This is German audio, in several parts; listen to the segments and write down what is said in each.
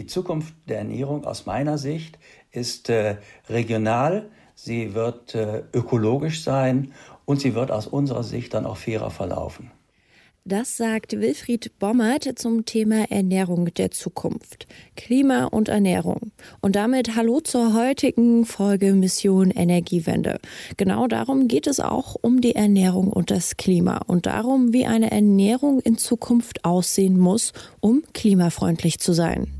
Die Zukunft der Ernährung aus meiner Sicht ist äh, regional, sie wird äh, ökologisch sein und sie wird aus unserer Sicht dann auch fairer verlaufen. Das sagt Wilfried Bommert zum Thema Ernährung der Zukunft. Klima und Ernährung. Und damit hallo zur heutigen Folge Mission Energiewende. Genau darum geht es auch um die Ernährung und das Klima und darum, wie eine Ernährung in Zukunft aussehen muss, um klimafreundlich zu sein.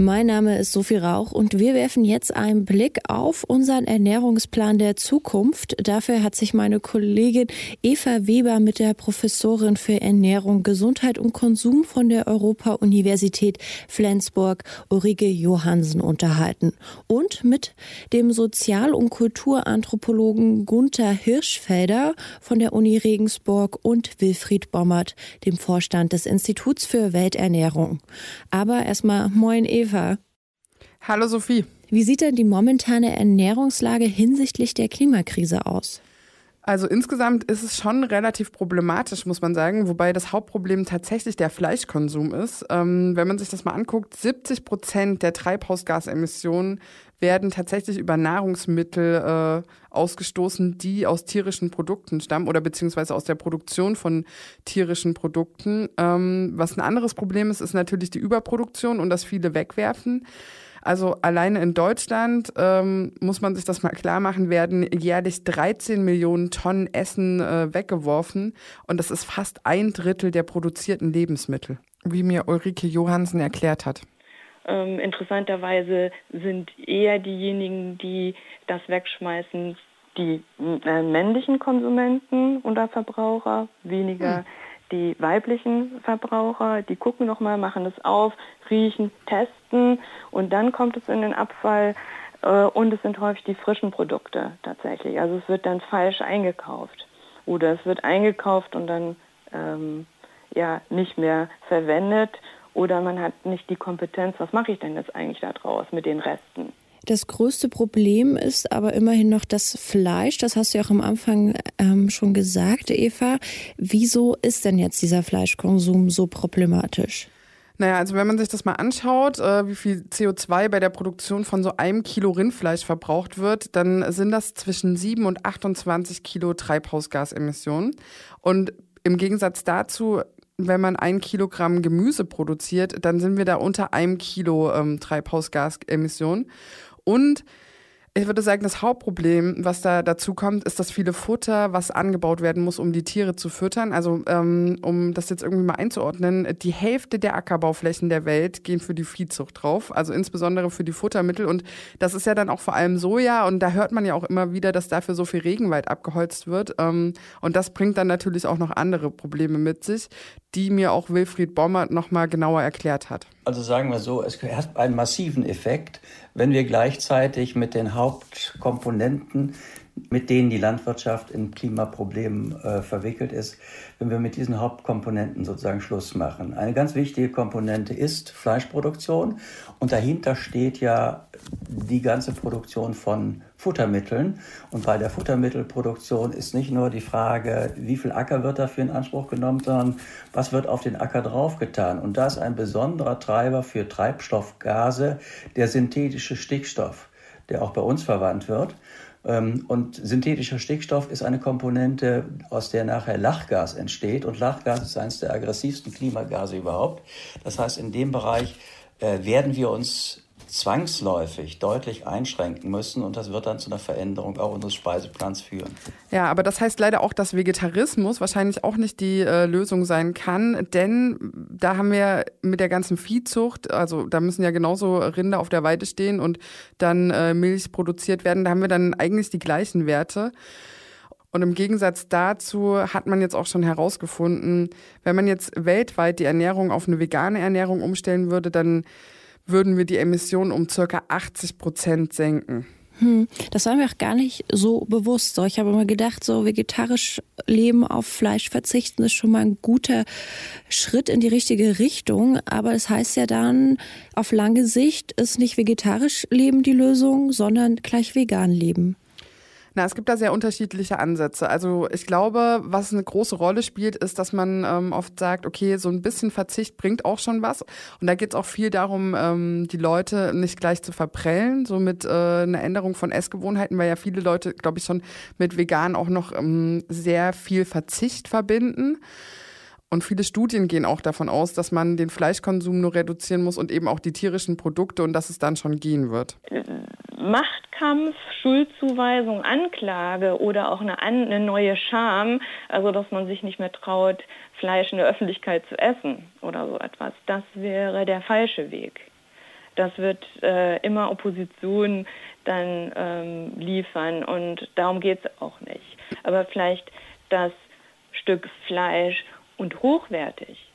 Mein Name ist Sophie Rauch und wir werfen jetzt einen Blick auf unseren Ernährungsplan der Zukunft. Dafür hat sich meine Kollegin Eva Weber mit der Professorin für Ernährung, Gesundheit und Konsum von der Europa-Universität Flensburg, Ulrike Johansen, unterhalten. Und mit dem Sozial- und Kulturanthropologen Gunther Hirschfelder von der Uni Regensburg und Wilfried Bommert, dem Vorstand des Instituts für Welternährung. Aber erstmal moin Eva. Eva. Hallo Sophie. Wie sieht denn die momentane Ernährungslage hinsichtlich der Klimakrise aus? Also insgesamt ist es schon relativ problematisch, muss man sagen, wobei das Hauptproblem tatsächlich der Fleischkonsum ist. Ähm, wenn man sich das mal anguckt, 70 Prozent der Treibhausgasemissionen werden tatsächlich über Nahrungsmittel äh, ausgestoßen, die aus tierischen Produkten stammen oder beziehungsweise aus der Produktion von tierischen Produkten. Ähm, was ein anderes Problem ist, ist natürlich die Überproduktion und dass viele wegwerfen. Also alleine in Deutschland ähm, muss man sich das mal klar machen, werden jährlich 13 Millionen Tonnen Essen äh, weggeworfen und das ist fast ein Drittel der produzierten Lebensmittel, wie mir Ulrike Johansen erklärt hat. Ähm, interessanterweise sind eher diejenigen, die das wegschmeißen, die äh, männlichen Konsumenten oder Verbraucher, weniger hm die weiblichen Verbraucher, die gucken nochmal, machen es auf, riechen, testen und dann kommt es in den Abfall äh, und es sind häufig die frischen Produkte tatsächlich. Also es wird dann falsch eingekauft oder es wird eingekauft und dann ähm, ja nicht mehr verwendet oder man hat nicht die Kompetenz, was mache ich denn jetzt eigentlich da draus mit den Resten. Das größte Problem ist aber immerhin noch das Fleisch. Das hast du ja auch am Anfang ähm, schon gesagt, Eva. Wieso ist denn jetzt dieser Fleischkonsum so problematisch? Naja, also wenn man sich das mal anschaut, äh, wie viel CO2 bei der Produktion von so einem Kilo Rindfleisch verbraucht wird, dann sind das zwischen 7 und 28 Kilo Treibhausgasemissionen. Und im Gegensatz dazu wenn man ein Kilogramm Gemüse produziert, dann sind wir da unter einem Kilo ähm, Treibhausgasemissionen. Und ich würde sagen, das Hauptproblem, was da dazu kommt, ist das viele Futter, was angebaut werden muss, um die Tiere zu füttern. Also ähm, um das jetzt irgendwie mal einzuordnen, die Hälfte der Ackerbauflächen der Welt gehen für die Viehzucht drauf, also insbesondere für die Futtermittel. Und das ist ja dann auch vor allem Soja. Und da hört man ja auch immer wieder, dass dafür so viel Regenwald abgeholzt wird. Ähm, und das bringt dann natürlich auch noch andere Probleme mit sich, die mir auch Wilfried Bommert nochmal genauer erklärt hat. Also sagen wir so, es hat einen massiven Effekt, wenn wir gleichzeitig mit den Hauptkomponenten, mit denen die Landwirtschaft in Klimaproblemen äh, verwickelt ist, wenn wir mit diesen Hauptkomponenten sozusagen Schluss machen. Eine ganz wichtige Komponente ist Fleischproduktion und dahinter steht ja die ganze Produktion von Futtermitteln. Und bei der Futtermittelproduktion ist nicht nur die Frage, wie viel Acker wird dafür in Anspruch genommen, sondern was wird auf den Acker draufgetan. Und da ist ein besonderer Treiber für Treibstoffgase der synthetische Stickstoff, der auch bei uns verwandt wird. Ähm, und synthetischer Stickstoff ist eine Komponente, aus der nachher Lachgas entsteht. Und Lachgas ist eines der aggressivsten Klimagase überhaupt. Das heißt, in dem Bereich äh, werden wir uns zwangsläufig deutlich einschränken müssen und das wird dann zu einer Veränderung auch unseres Speiseplans führen. Ja, aber das heißt leider auch, dass Vegetarismus wahrscheinlich auch nicht die äh, Lösung sein kann, denn da haben wir mit der ganzen Viehzucht, also da müssen ja genauso Rinder auf der Weide stehen und dann äh, Milch produziert werden, da haben wir dann eigentlich die gleichen Werte. Und im Gegensatz dazu hat man jetzt auch schon herausgefunden, wenn man jetzt weltweit die Ernährung auf eine vegane Ernährung umstellen würde, dann würden wir die Emissionen um circa 80 Prozent senken. Hm, das war mir auch gar nicht so bewusst. Ich habe immer gedacht, so vegetarisch leben, auf Fleisch verzichten, ist schon mal ein guter Schritt in die richtige Richtung. Aber es das heißt ja dann, auf lange Sicht ist nicht vegetarisch leben die Lösung, sondern gleich vegan leben. Na, es gibt da sehr unterschiedliche Ansätze. Also ich glaube, was eine große Rolle spielt, ist, dass man ähm, oft sagt, okay, so ein bisschen Verzicht bringt auch schon was. Und da geht es auch viel darum, ähm, die Leute nicht gleich zu verprellen, so mit äh, einer Änderung von Essgewohnheiten, weil ja viele Leute, glaube ich, schon mit vegan auch noch ähm, sehr viel Verzicht verbinden. Und viele Studien gehen auch davon aus, dass man den Fleischkonsum nur reduzieren muss und eben auch die tierischen Produkte und dass es dann schon gehen wird. Macht Machtkampf, Schuldzuweisung, Anklage oder auch eine, eine neue Scham, also dass man sich nicht mehr traut, Fleisch in der Öffentlichkeit zu essen oder so etwas, das wäre der falsche Weg. Das wird äh, immer Opposition dann ähm, liefern und darum geht es auch nicht. Aber vielleicht das Stück Fleisch und hochwertig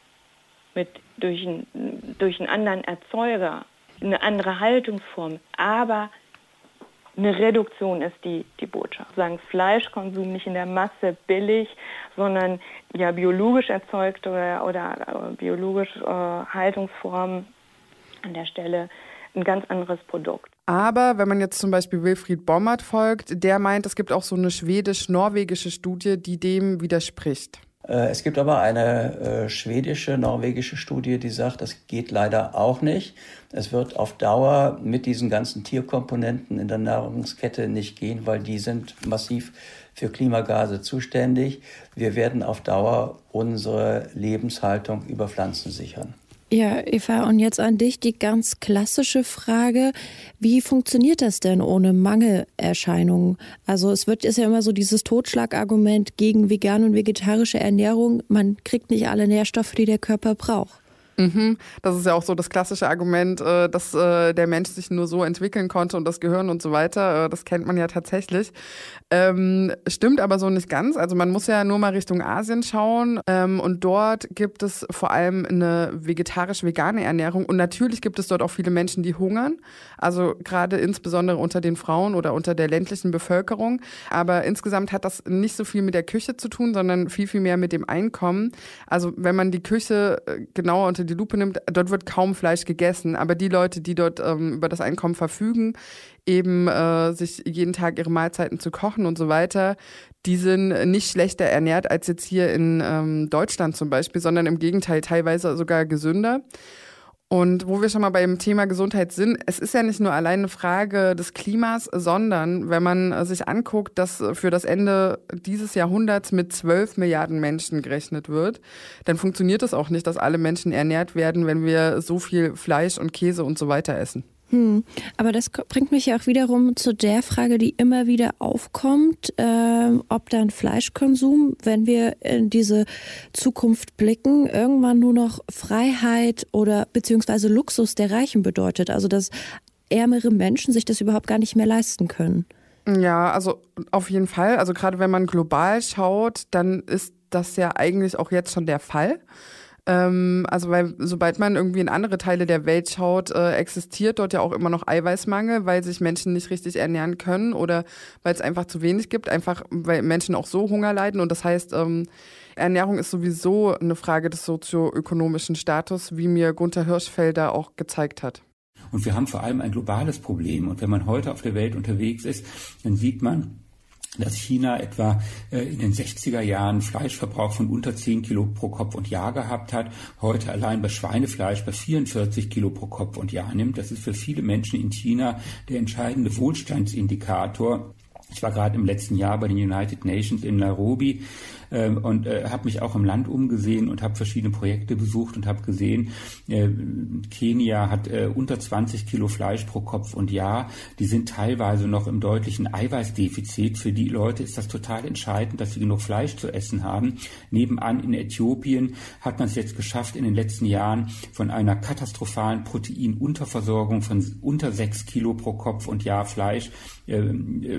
mit durch, ein, durch einen anderen Erzeuger, eine andere Haltungsform, aber eine Reduktion ist die, die Botschaft. Sagen Fleischkonsum nicht in der Masse billig, sondern ja biologisch erzeugt oder, oder biologisch äh, Haltungsformen an der Stelle ein ganz anderes Produkt. Aber wenn man jetzt zum Beispiel Wilfried Bommert folgt, der meint, es gibt auch so eine schwedisch-norwegische Studie, die dem widerspricht. Äh, es gibt aber eine äh, schwedische, norwegische Studie, die sagt, das geht leider auch nicht. Es wird auf Dauer mit diesen ganzen Tierkomponenten in der Nahrungskette nicht gehen, weil die sind massiv für Klimagase zuständig. Wir werden auf Dauer unsere Lebenshaltung über Pflanzen sichern. Ja, Eva, und jetzt an dich die ganz klassische Frage. Wie funktioniert das denn ohne Mangelerscheinungen? Also es wird ist ja immer so dieses Totschlagargument gegen vegane und vegetarische Ernährung. Man kriegt nicht alle Nährstoffe, die der Körper braucht. Mhm. Das ist ja auch so das klassische Argument, äh, dass äh, der Mensch sich nur so entwickeln konnte und das Gehirn und so weiter. Äh, das kennt man ja tatsächlich. Ähm, stimmt aber so nicht ganz. Also man muss ja nur mal Richtung Asien schauen ähm, und dort gibt es vor allem eine vegetarisch-vegane Ernährung und natürlich gibt es dort auch viele Menschen, die hungern. Also gerade insbesondere unter den Frauen oder unter der ländlichen Bevölkerung. Aber insgesamt hat das nicht so viel mit der Küche zu tun, sondern viel, viel mehr mit dem Einkommen. Also wenn man die Küche genauer unter unter die Lupe nimmt, dort wird kaum Fleisch gegessen, aber die Leute, die dort ähm, über das Einkommen verfügen, eben äh, sich jeden Tag ihre Mahlzeiten zu kochen und so weiter, die sind nicht schlechter ernährt als jetzt hier in ähm, Deutschland zum Beispiel, sondern im Gegenteil teilweise sogar gesünder. Und wo wir schon mal beim Thema Gesundheit sind, es ist ja nicht nur allein eine Frage des Klimas, sondern wenn man sich anguckt, dass für das Ende dieses Jahrhunderts mit 12 Milliarden Menschen gerechnet wird, dann funktioniert es auch nicht, dass alle Menschen ernährt werden, wenn wir so viel Fleisch und Käse und so weiter essen. Hm. Aber das bringt mich ja auch wiederum zu der Frage, die immer wieder aufkommt, äh, ob dann Fleischkonsum, wenn wir in diese Zukunft blicken, irgendwann nur noch Freiheit oder beziehungsweise Luxus der Reichen bedeutet. Also dass ärmere Menschen sich das überhaupt gar nicht mehr leisten können. Ja, also auf jeden Fall. Also gerade wenn man global schaut, dann ist das ja eigentlich auch jetzt schon der Fall. Ähm, also weil sobald man irgendwie in andere Teile der Welt schaut, äh, existiert dort ja auch immer noch Eiweißmangel, weil sich Menschen nicht richtig ernähren können oder weil es einfach zu wenig gibt, einfach weil Menschen auch so Hunger leiden. Und das heißt, ähm, Ernährung ist sowieso eine Frage des sozioökonomischen Status, wie mir Gunther Hirschfelder auch gezeigt hat. Und wir haben vor allem ein globales Problem. Und wenn man heute auf der Welt unterwegs ist, dann sieht man, dass China etwa äh, in den 60er Jahren Fleischverbrauch von unter 10 Kilo pro Kopf und Jahr gehabt hat, heute allein bei Schweinefleisch bei 44 Kilo pro Kopf und Jahr nimmt. Das ist für viele Menschen in China der entscheidende Wohlstandsindikator. Ich war gerade im letzten Jahr bei den United Nations in Nairobi und äh, habe mich auch im Land umgesehen und habe verschiedene Projekte besucht und habe gesehen, äh, Kenia hat äh, unter 20 Kilo Fleisch pro Kopf und Jahr. Die sind teilweise noch im deutlichen Eiweißdefizit. Für die Leute ist das total entscheidend, dass sie genug Fleisch zu essen haben. Nebenan in Äthiopien hat man es jetzt geschafft, in den letzten Jahren von einer katastrophalen Proteinunterversorgung von unter 6 Kilo pro Kopf und Jahr Fleisch äh,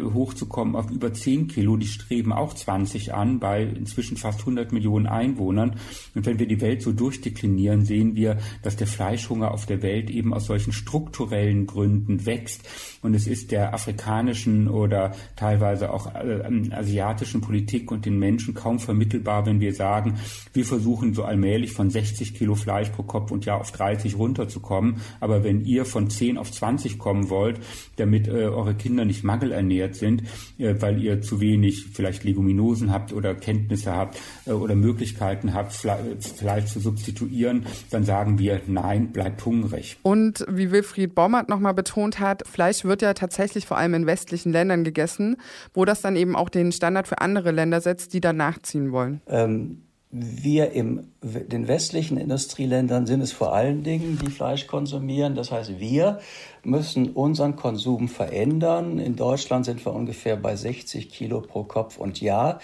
hochzukommen auf über 10 Kilo. Die streben auch 20 an bei inzwischen fast 100 Millionen Einwohnern. Und wenn wir die Welt so durchdeklinieren, sehen wir, dass der Fleischhunger auf der Welt eben aus solchen strukturellen Gründen wächst. Und es ist der afrikanischen oder teilweise auch äh, asiatischen Politik und den Menschen kaum vermittelbar, wenn wir sagen, wir versuchen so allmählich von 60 Kilo Fleisch pro Kopf und Jahr auf 30 runterzukommen. Aber wenn ihr von 10 auf 20 kommen wollt, damit äh, eure Kinder nicht mangelernährt sind, äh, weil ihr zu wenig vielleicht Leguminosen habt oder Kenntnisse habt äh, oder Möglichkeiten habt, Fleisch zu substituieren, dann sagen wir, nein, bleibt hungrig. Und wie Wilfried Baumert nochmal betont hat, Fleisch wird ja tatsächlich vor allem in westlichen Ländern gegessen, wo das dann eben auch den Standard für andere Länder setzt, die dann nachziehen wollen. Ähm wir in den westlichen Industrieländern sind es vor allen Dingen, die Fleisch konsumieren. Das heißt, wir müssen unseren Konsum verändern. In Deutschland sind wir ungefähr bei 60 Kilo pro Kopf und Jahr.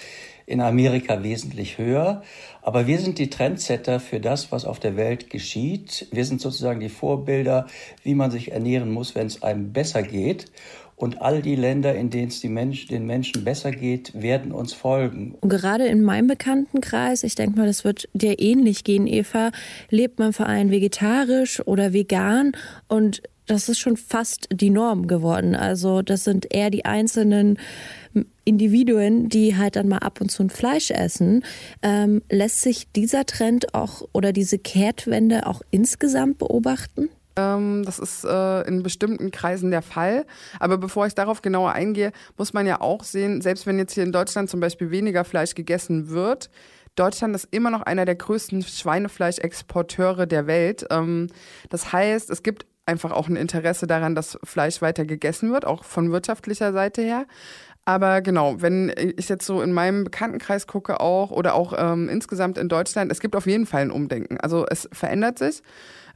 In Amerika wesentlich höher. Aber wir sind die Trendsetter für das, was auf der Welt geschieht. Wir sind sozusagen die Vorbilder, wie man sich ernähren muss, wenn es einem besser geht. Und all die Länder, in denen es Mensch, den Menschen besser geht, werden uns folgen. Und gerade in meinem Bekanntenkreis, ich denke mal, das wird dir ähnlich gehen, Eva, lebt man vor allem vegetarisch oder vegan und das ist schon fast die Norm geworden. Also das sind eher die einzelnen Individuen, die halt dann mal ab und zu ein Fleisch essen. Ähm, lässt sich dieser Trend auch oder diese Kehrtwende auch insgesamt beobachten? Ähm, das ist äh, in bestimmten Kreisen der Fall. Aber bevor ich darauf genauer eingehe, muss man ja auch sehen, selbst wenn jetzt hier in Deutschland zum Beispiel weniger Fleisch gegessen wird, Deutschland ist immer noch einer der größten Schweinefleischexporteure der Welt. Ähm, das heißt, es gibt einfach auch ein Interesse daran, dass Fleisch weiter gegessen wird, auch von wirtschaftlicher Seite her. Aber genau, wenn ich jetzt so in meinem Bekanntenkreis gucke auch oder auch ähm, insgesamt in Deutschland, es gibt auf jeden Fall ein Umdenken. Also es verändert sich.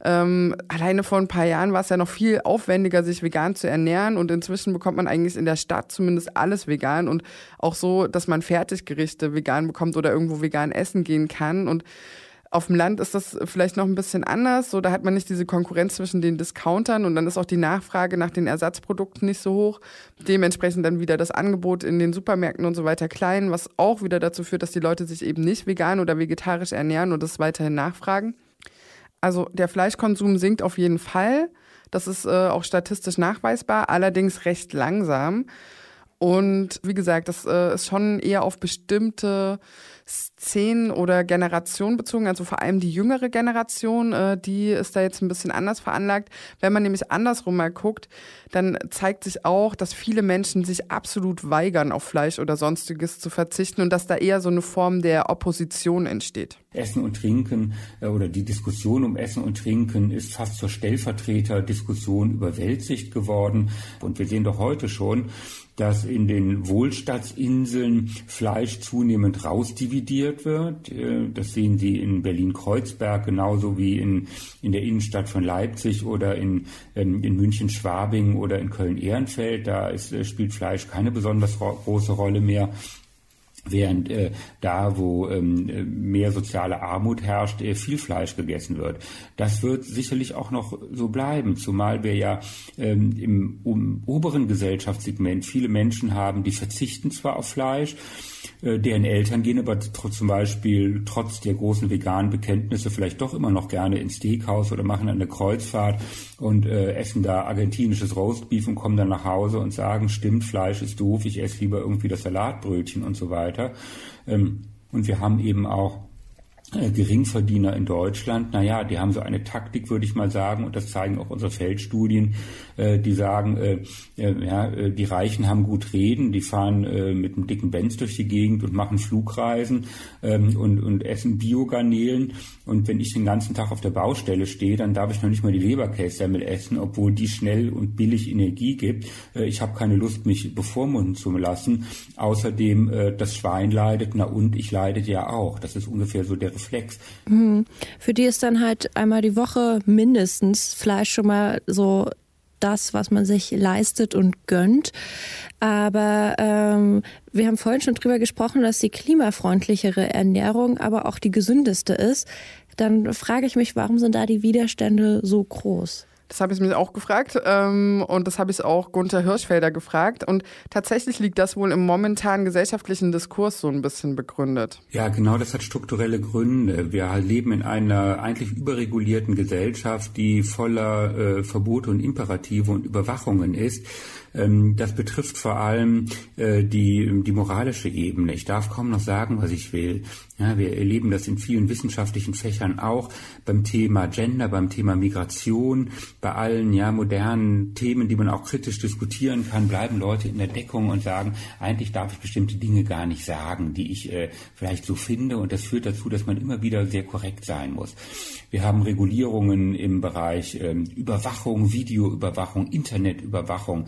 Ähm, alleine vor ein paar Jahren war es ja noch viel aufwendiger, sich vegan zu ernähren und inzwischen bekommt man eigentlich in der Stadt zumindest alles vegan und auch so, dass man Fertiggerichte vegan bekommt oder irgendwo vegan essen gehen kann und auf dem Land ist das vielleicht noch ein bisschen anders. So, da hat man nicht diese Konkurrenz zwischen den Discountern und dann ist auch die Nachfrage nach den Ersatzprodukten nicht so hoch. Dementsprechend dann wieder das Angebot in den Supermärkten und so weiter klein, was auch wieder dazu führt, dass die Leute sich eben nicht vegan oder vegetarisch ernähren und das weiterhin nachfragen. Also der Fleischkonsum sinkt auf jeden Fall. Das ist äh, auch statistisch nachweisbar, allerdings recht langsam. Und wie gesagt, das äh, ist schon eher auf bestimmte Szenen oder Generationen bezogen, also vor allem die jüngere Generation, äh, die ist da jetzt ein bisschen anders veranlagt. Wenn man nämlich andersrum mal guckt, dann zeigt sich auch, dass viele Menschen sich absolut weigern, auf Fleisch oder sonstiges zu verzichten und dass da eher so eine Form der Opposition entsteht. Essen und Trinken äh, oder die Diskussion um Essen und Trinken ist fast zur Stellvertreterdiskussion über Weltsicht geworden. Und wir sehen doch heute schon, dass in den Wohlstadtsinseln Fleisch zunehmend rausdividiert wird. Äh, das sehen Sie in Berlin-Kreuzberg genauso wie in, in der Innenstadt von Leipzig oder in, in München-Schwabing oder in Köln-Ehrenfeld. Da ist, äh, spielt Fleisch keine besonders große Rolle mehr. Während äh, da, wo ähm, mehr soziale Armut herrscht, äh, viel Fleisch gegessen wird. Das wird sicherlich auch noch so bleiben, zumal wir ja ähm, im um, oberen Gesellschaftssegment viele Menschen haben, die verzichten zwar auf Fleisch, äh, deren Eltern gehen aber zum Beispiel trotz der großen veganen Bekenntnisse vielleicht doch immer noch gerne ins Steakhouse oder machen eine Kreuzfahrt und äh, essen da argentinisches Roastbeef und kommen dann nach Hause und sagen, stimmt, Fleisch ist doof, ich esse lieber irgendwie das Salatbrötchen und so weiter. Ähm, und wir haben eben auch Geringverdiener in Deutschland, naja, die haben so eine Taktik, würde ich mal sagen, und das zeigen auch unsere Feldstudien, äh, die sagen, äh, äh, ja, äh, die Reichen haben gut reden, die fahren äh, mit einem dicken Benz durch die Gegend und machen Flugreisen ähm, und, und essen Biogarnelen. Und wenn ich den ganzen Tag auf der Baustelle stehe, dann darf ich noch nicht mal die Leberkässemmel essen, obwohl die schnell und billig Energie gibt. Äh, ich habe keine Lust, mich bevormunden zu lassen. Außerdem, äh, das Schwein leidet, na und ich leidet ja auch. Das ist ungefähr so der. Mhm. Für die ist dann halt einmal die Woche mindestens Fleisch schon mal so das, was man sich leistet und gönnt. Aber ähm, wir haben vorhin schon drüber gesprochen, dass die klimafreundlichere Ernährung aber auch die gesündeste ist. Dann frage ich mich, warum sind da die Widerstände so groß? Das habe ich mich auch gefragt ähm, und das habe ich auch Gunther Hirschfelder gefragt. Und tatsächlich liegt das wohl im momentanen gesellschaftlichen Diskurs so ein bisschen begründet. Ja, genau, das hat strukturelle Gründe. Wir leben in einer eigentlich überregulierten Gesellschaft, die voller äh, Verbote und Imperative und Überwachungen ist. Ähm, das betrifft vor allem äh, die, die moralische Ebene. Ich darf kaum noch sagen, was ich will. Ja, wir erleben das in vielen wissenschaftlichen Fächern auch beim Thema Gender, beim Thema Migration, bei allen ja modernen Themen, die man auch kritisch diskutieren kann, bleiben Leute in der Deckung und sagen, eigentlich darf ich bestimmte Dinge gar nicht sagen, die ich äh, vielleicht so finde. Und das führt dazu, dass man immer wieder sehr korrekt sein muss. Wir haben Regulierungen im Bereich äh, Überwachung, Videoüberwachung, Internetüberwachung.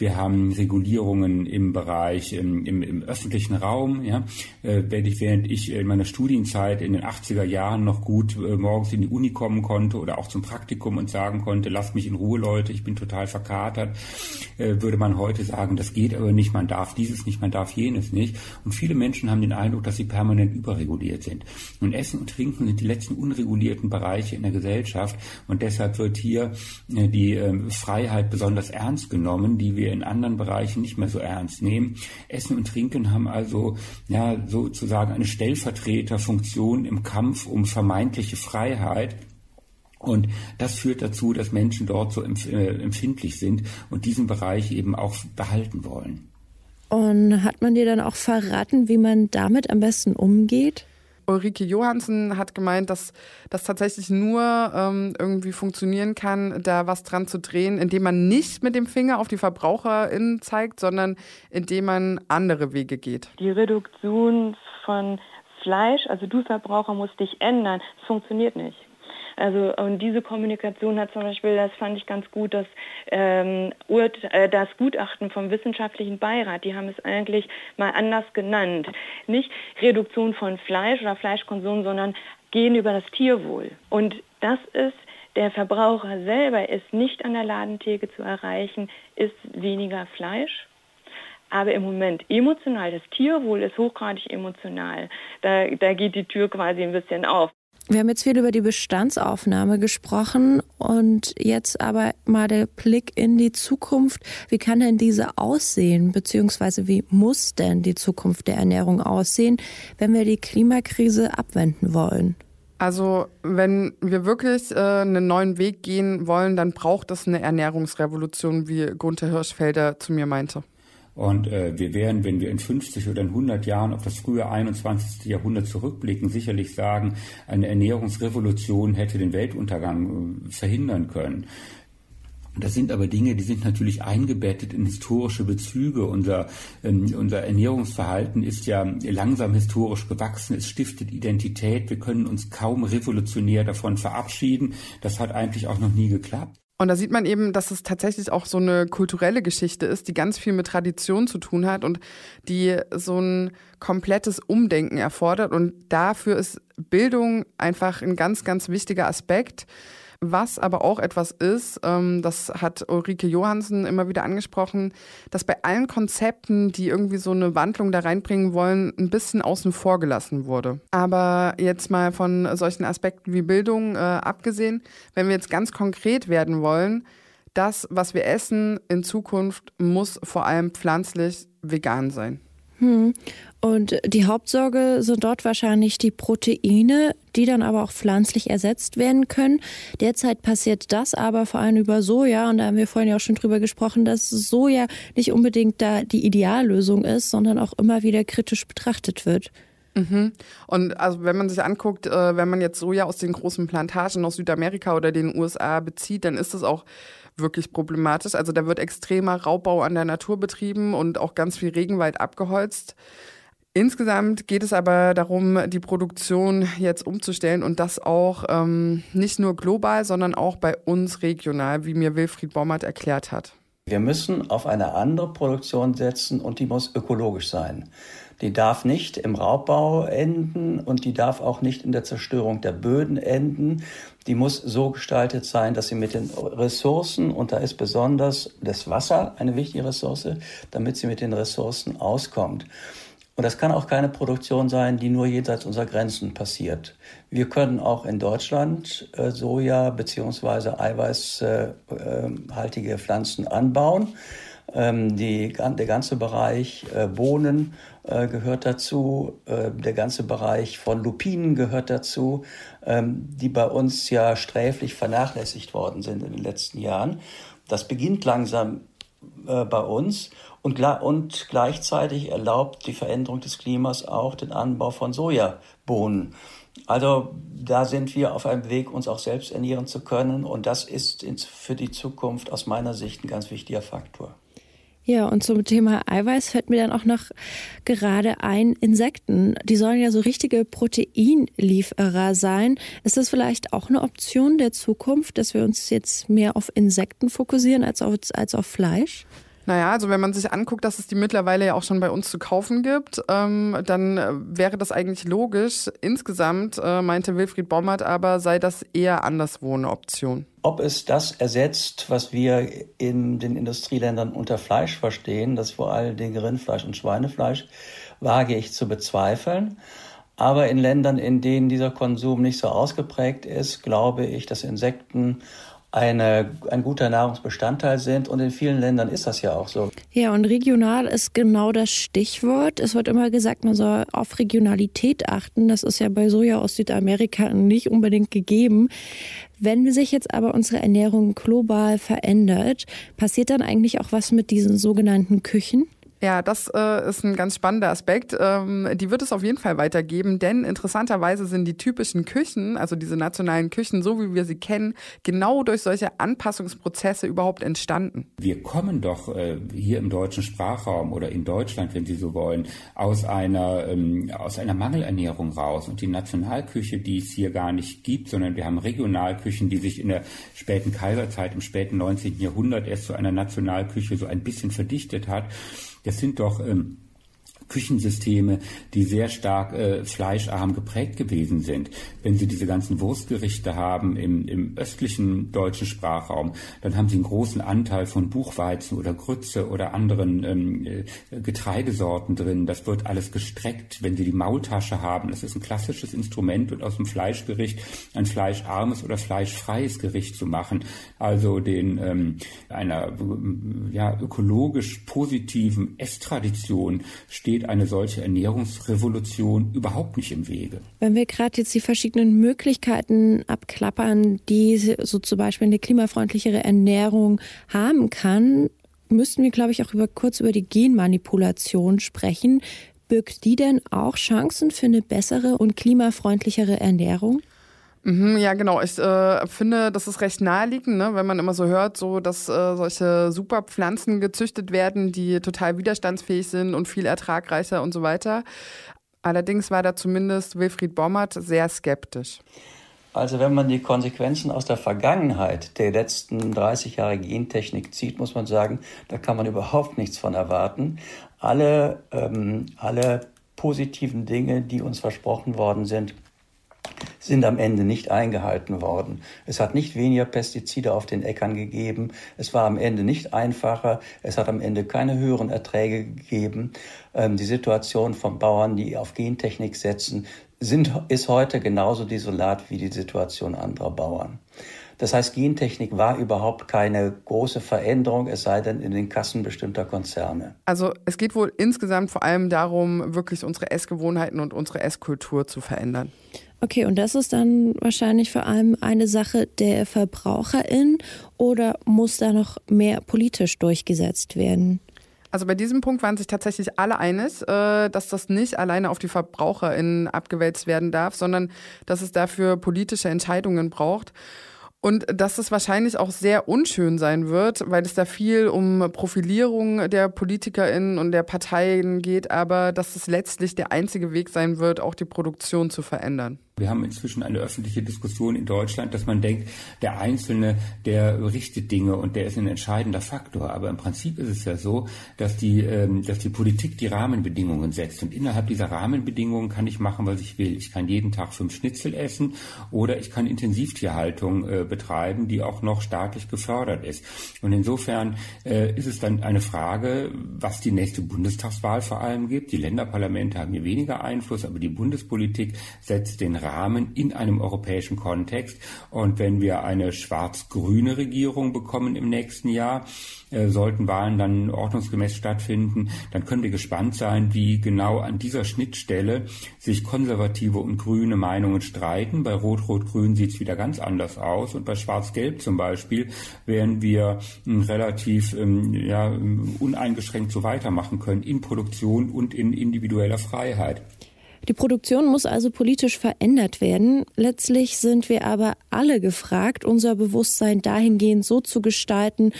Wir haben Regulierungen im Bereich im, im, im öffentlichen Raum. Ja, äh, wenn ich, während ich in meiner Studienzeit in den 80er Jahren noch gut äh, morgens in die Uni kommen konnte oder auch zum Praktikum und sagen konnte, lasst mich in Ruhe, Leute, ich bin total verkatert, äh, würde man heute sagen, das geht aber nicht, man darf dieses nicht, man darf jenes nicht. Und viele Menschen haben den Eindruck, dass sie permanent überreguliert sind. Und Essen und Trinken sind die letzten unregulierten Bereiche in der Gesellschaft und deshalb wird hier äh, die äh, Freiheit besonders ernst genommen, die wir in anderen Bereichen nicht mehr so ernst nehmen. Essen und Trinken haben also ja sozusagen eine Stellvertreterfunktion im Kampf um vermeintliche Freiheit. Und das führt dazu, dass Menschen dort so äh, empfindlich sind und diesen Bereich eben auch behalten wollen. Und hat man dir dann auch verraten, wie man damit am besten umgeht? Ulrike Johansen hat gemeint, dass das tatsächlich nur ähm, irgendwie funktionieren kann, da was dran zu drehen, indem man nicht mit dem Finger auf die VerbraucherInnen zeigt, sondern indem man andere Wege geht. Die Reduktion von Fleisch, also du Verbraucher musst dich ändern, das funktioniert nicht. Also und diese Kommunikation hat zum Beispiel, das fand ich ganz gut, dass ähm, äh, das Gutachten vom wissenschaftlichen Beirat, die haben es eigentlich mal anders genannt. Nicht Reduktion von Fleisch oder Fleischkonsum, sondern gehen über das Tierwohl. Und das ist der Verbraucher selber ist nicht an der Ladentheke zu erreichen, ist weniger Fleisch. Aber im Moment emotional, das Tierwohl ist hochgradig emotional. Da, da geht die Tür quasi ein bisschen auf. Wir haben jetzt viel über die Bestandsaufnahme gesprochen und jetzt aber mal der Blick in die Zukunft. Wie kann denn diese aussehen, beziehungsweise wie muss denn die Zukunft der Ernährung aussehen, wenn wir die Klimakrise abwenden wollen? Also wenn wir wirklich äh, einen neuen Weg gehen wollen, dann braucht es eine Ernährungsrevolution, wie Gunther Hirschfelder zu mir meinte. Und äh, wir werden, wenn wir in 50 oder in 100 Jahren auf das frühe 21. Jahrhundert zurückblicken, sicherlich sagen, eine Ernährungsrevolution hätte den Weltuntergang äh, verhindern können. Das sind aber Dinge, die sind natürlich eingebettet in historische Bezüge. Unser, ähm, unser Ernährungsverhalten ist ja langsam historisch gewachsen. Es stiftet Identität. Wir können uns kaum revolutionär davon verabschieden. Das hat eigentlich auch noch nie geklappt. Und da sieht man eben, dass es tatsächlich auch so eine kulturelle Geschichte ist, die ganz viel mit Tradition zu tun hat und die so ein komplettes Umdenken erfordert. Und dafür ist Bildung einfach ein ganz, ganz wichtiger Aspekt. Was aber auch etwas ist, ähm, das hat Ulrike Johansen immer wieder angesprochen, dass bei allen Konzepten, die irgendwie so eine Wandlung da reinbringen wollen, ein bisschen außen vor gelassen wurde. Aber jetzt mal von solchen Aspekten wie Bildung äh, abgesehen, wenn wir jetzt ganz konkret werden wollen, das, was wir essen in Zukunft, muss vor allem pflanzlich vegan sein. Hm. Und die Hauptsorge sind dort wahrscheinlich die Proteine, die dann aber auch pflanzlich ersetzt werden können. Derzeit passiert das aber vor allem über Soja. Und da haben wir vorhin ja auch schon drüber gesprochen, dass Soja nicht unbedingt da die Ideallösung ist, sondern auch immer wieder kritisch betrachtet wird. Mhm. Und also wenn man sich anguckt, äh, wenn man jetzt Soja aus den großen Plantagen aus Südamerika oder den USA bezieht, dann ist das auch wirklich problematisch. Also da wird extremer Raubbau an der Natur betrieben und auch ganz viel Regenwald abgeholzt. Insgesamt geht es aber darum, die Produktion jetzt umzustellen und das auch ähm, nicht nur global, sondern auch bei uns regional, wie mir Wilfried Bommert erklärt hat. Wir müssen auf eine andere Produktion setzen und die muss ökologisch sein. Die darf nicht im Raubbau enden und die darf auch nicht in der Zerstörung der Böden enden. Die muss so gestaltet sein, dass sie mit den Ressourcen, und da ist besonders das Wasser eine wichtige Ressource, damit sie mit den Ressourcen auskommt. Und das kann auch keine Produktion sein, die nur jenseits unserer Grenzen passiert. Wir können auch in Deutschland äh, Soja bzw. eiweißhaltige Pflanzen anbauen. Ähm, die, der ganze Bereich äh, Bohnen äh, gehört dazu, äh, der ganze Bereich von Lupinen gehört dazu, ähm, die bei uns ja sträflich vernachlässigt worden sind in den letzten Jahren. Das beginnt langsam bei uns und, und gleichzeitig erlaubt die Veränderung des Klimas auch den Anbau von Sojabohnen. Also da sind wir auf einem Weg, uns auch selbst ernähren zu können und das ist für die Zukunft aus meiner Sicht ein ganz wichtiger Faktor. Ja, und zum Thema Eiweiß fällt mir dann auch noch gerade ein, Insekten, die sollen ja so richtige Proteinlieferer sein. Ist das vielleicht auch eine Option der Zukunft, dass wir uns jetzt mehr auf Insekten fokussieren als auf, als auf Fleisch? Naja, also wenn man sich anguckt, dass es die mittlerweile ja auch schon bei uns zu kaufen gibt, ähm, dann äh, wäre das eigentlich logisch. Insgesamt äh, meinte Wilfried Bommert aber, sei das eher anderswo eine Option. Ob es das ersetzt, was wir in den Industrieländern unter Fleisch verstehen, das vor allen Dingen Rindfleisch und Schweinefleisch, wage ich zu bezweifeln. Aber in Ländern, in denen dieser Konsum nicht so ausgeprägt ist, glaube ich, dass Insekten eine, ein guter Nahrungsbestandteil sind. Und in vielen Ländern ist das ja auch so. Ja, und regional ist genau das Stichwort. Es wird immer gesagt, man soll auf Regionalität achten. Das ist ja bei Soja aus Südamerika nicht unbedingt gegeben. Wenn sich jetzt aber unsere Ernährung global verändert, passiert dann eigentlich auch was mit diesen sogenannten Küchen? Ja, das äh, ist ein ganz spannender Aspekt. Ähm, die wird es auf jeden Fall weitergeben, denn interessanterweise sind die typischen Küchen, also diese nationalen Küchen, so wie wir sie kennen, genau durch solche Anpassungsprozesse überhaupt entstanden. Wir kommen doch äh, hier im deutschen Sprachraum oder in Deutschland, wenn Sie so wollen, aus einer, ähm, aus einer Mangelernährung raus. Und die Nationalküche, die es hier gar nicht gibt, sondern wir haben Regionalküchen, die sich in der späten Kaiserzeit, im späten 19. Jahrhundert erst zu einer Nationalküche so ein bisschen verdichtet hat. Das sind doch ähm, Küchensysteme, die sehr stark äh, fleischarm geprägt gewesen sind. Wenn Sie diese ganzen Wurstgerichte haben im, im östlichen deutschen Sprachraum, dann haben Sie einen großen Anteil von Buchweizen oder Grütze oder anderen ähm, äh, Getreidesorten drin. Das wird alles gestreckt. Wenn Sie die Maultasche haben, das ist ein klassisches Instrument und aus dem Fleischgericht ein fleischarmes oder fleischfreies Gericht zu machen. Also den ähm, einer ja, ökologisch positiven Esstradition steht steht eine solche Ernährungsrevolution überhaupt nicht im Wege. Wenn wir gerade jetzt die verschiedenen Möglichkeiten abklappern, die so zum Beispiel eine klimafreundlichere Ernährung haben kann, müssten wir, glaube ich, auch über, kurz über die Genmanipulation sprechen. Birgt die denn auch Chancen für eine bessere und klimafreundlichere Ernährung? Mhm, ja, genau. Ich äh, finde, das ist recht naheliegend, ne? wenn man immer so hört, so dass äh, solche Superpflanzen gezüchtet werden, die total widerstandsfähig sind und viel ertragreicher und so weiter. Allerdings war da zumindest Wilfried Bommert sehr skeptisch. Also wenn man die Konsequenzen aus der Vergangenheit der letzten 30 Jahre Gentechnik zieht, muss man sagen, da kann man überhaupt nichts von erwarten. Alle, ähm, alle positiven Dinge, die uns versprochen worden sind, sind am Ende nicht eingehalten worden. Es hat nicht weniger Pestizide auf den Äckern gegeben. Es war am Ende nicht einfacher. Es hat am Ende keine höheren Erträge gegeben. Ähm, die Situation von Bauern, die auf Gentechnik setzen, sind, ist heute genauso desolat wie die Situation anderer Bauern. Das heißt, Gentechnik war überhaupt keine große Veränderung, es sei denn in den Kassen bestimmter Konzerne. Also es geht wohl insgesamt vor allem darum, wirklich unsere Essgewohnheiten und unsere Esskultur zu verändern. Okay, und das ist dann wahrscheinlich vor allem eine Sache der Verbraucherin oder muss da noch mehr politisch durchgesetzt werden? Also bei diesem Punkt waren sich tatsächlich alle einig, äh, dass das nicht alleine auf die VerbraucherInnen abgewälzt werden darf, sondern dass es dafür politische Entscheidungen braucht. Und dass es wahrscheinlich auch sehr unschön sein wird, weil es da viel um Profilierung der PolitikerInnen und der Parteien geht, aber dass es letztlich der einzige Weg sein wird, auch die Produktion zu verändern. Wir haben inzwischen eine öffentliche Diskussion in Deutschland, dass man denkt, der Einzelne, der richtet Dinge und der ist ein entscheidender Faktor. Aber im Prinzip ist es ja so, dass die, ähm, dass die Politik die Rahmenbedingungen setzt. Und innerhalb dieser Rahmenbedingungen kann ich machen, was ich will. Ich kann jeden Tag fünf Schnitzel essen oder ich kann Intensivtierhaltung äh, betreiben, die auch noch staatlich gefördert ist. Und insofern äh, ist es dann eine Frage, was die nächste Bundestagswahl vor allem gibt. Die Länderparlamente haben hier weniger Einfluss, aber die Bundespolitik setzt den Rahmen in einem europäischen Kontext. Und wenn wir eine schwarz-grüne Regierung bekommen im nächsten Jahr, äh, sollten Wahlen dann ordnungsgemäß stattfinden, dann können wir gespannt sein, wie genau an dieser Schnittstelle sich konservative und grüne Meinungen streiten. Bei Rot-Rot-Grün sieht es wieder ganz anders aus und bei Schwarz-Gelb zum Beispiel werden wir ähm, relativ ähm, ja, uneingeschränkt so weitermachen können in Produktion und in individueller Freiheit. Die Produktion muss also politisch verändert werden. Letztlich sind wir aber alle gefragt, unser Bewusstsein dahingehend so zu gestalten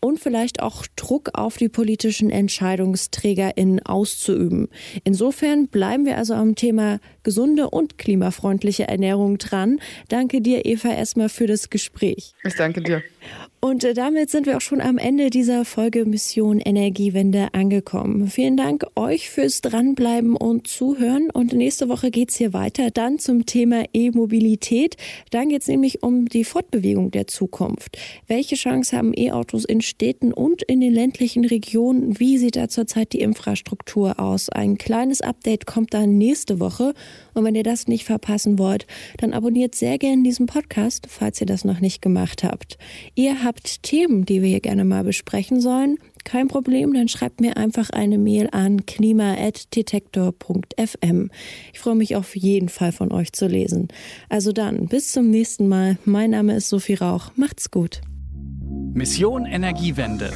und vielleicht auch Druck auf die politischen EntscheidungsträgerInnen auszuüben. Insofern bleiben wir also am Thema gesunde und klimafreundliche Ernährung dran. Danke dir, Eva, erstmal für das Gespräch. Ich danke dir. Und äh, damit sind wir auch schon am Ende dieser Folge Mission Energiewende angekommen. Vielen Dank euch fürs Dranbleiben und Zuhören. Und nächste Woche geht's hier weiter dann zum Thema E-Mobilität. Dann geht's nämlich um die Fortbewegung der Zukunft. Welche Chance haben E-Autos in Städten und in den ländlichen Regionen? Wie sieht da zurzeit die Infrastruktur aus? Ein kleines Update kommt dann nächste Woche. Und wenn ihr das nicht verpassen wollt, dann abonniert sehr gerne diesen Podcast, falls ihr das noch nicht gemacht habt. Ihr habt Themen, die wir hier gerne mal besprechen sollen. Kein Problem, dann schreibt mir einfach eine Mail an klima.detektor.fm. Ich freue mich auf jeden Fall von euch zu lesen. Also dann, bis zum nächsten Mal. Mein Name ist Sophie Rauch. Macht's gut. Mission Energiewende.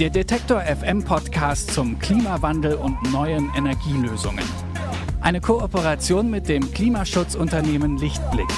Der Detektor FM Podcast zum Klimawandel und neuen Energielösungen. Eine Kooperation mit dem Klimaschutzunternehmen Lichtblick.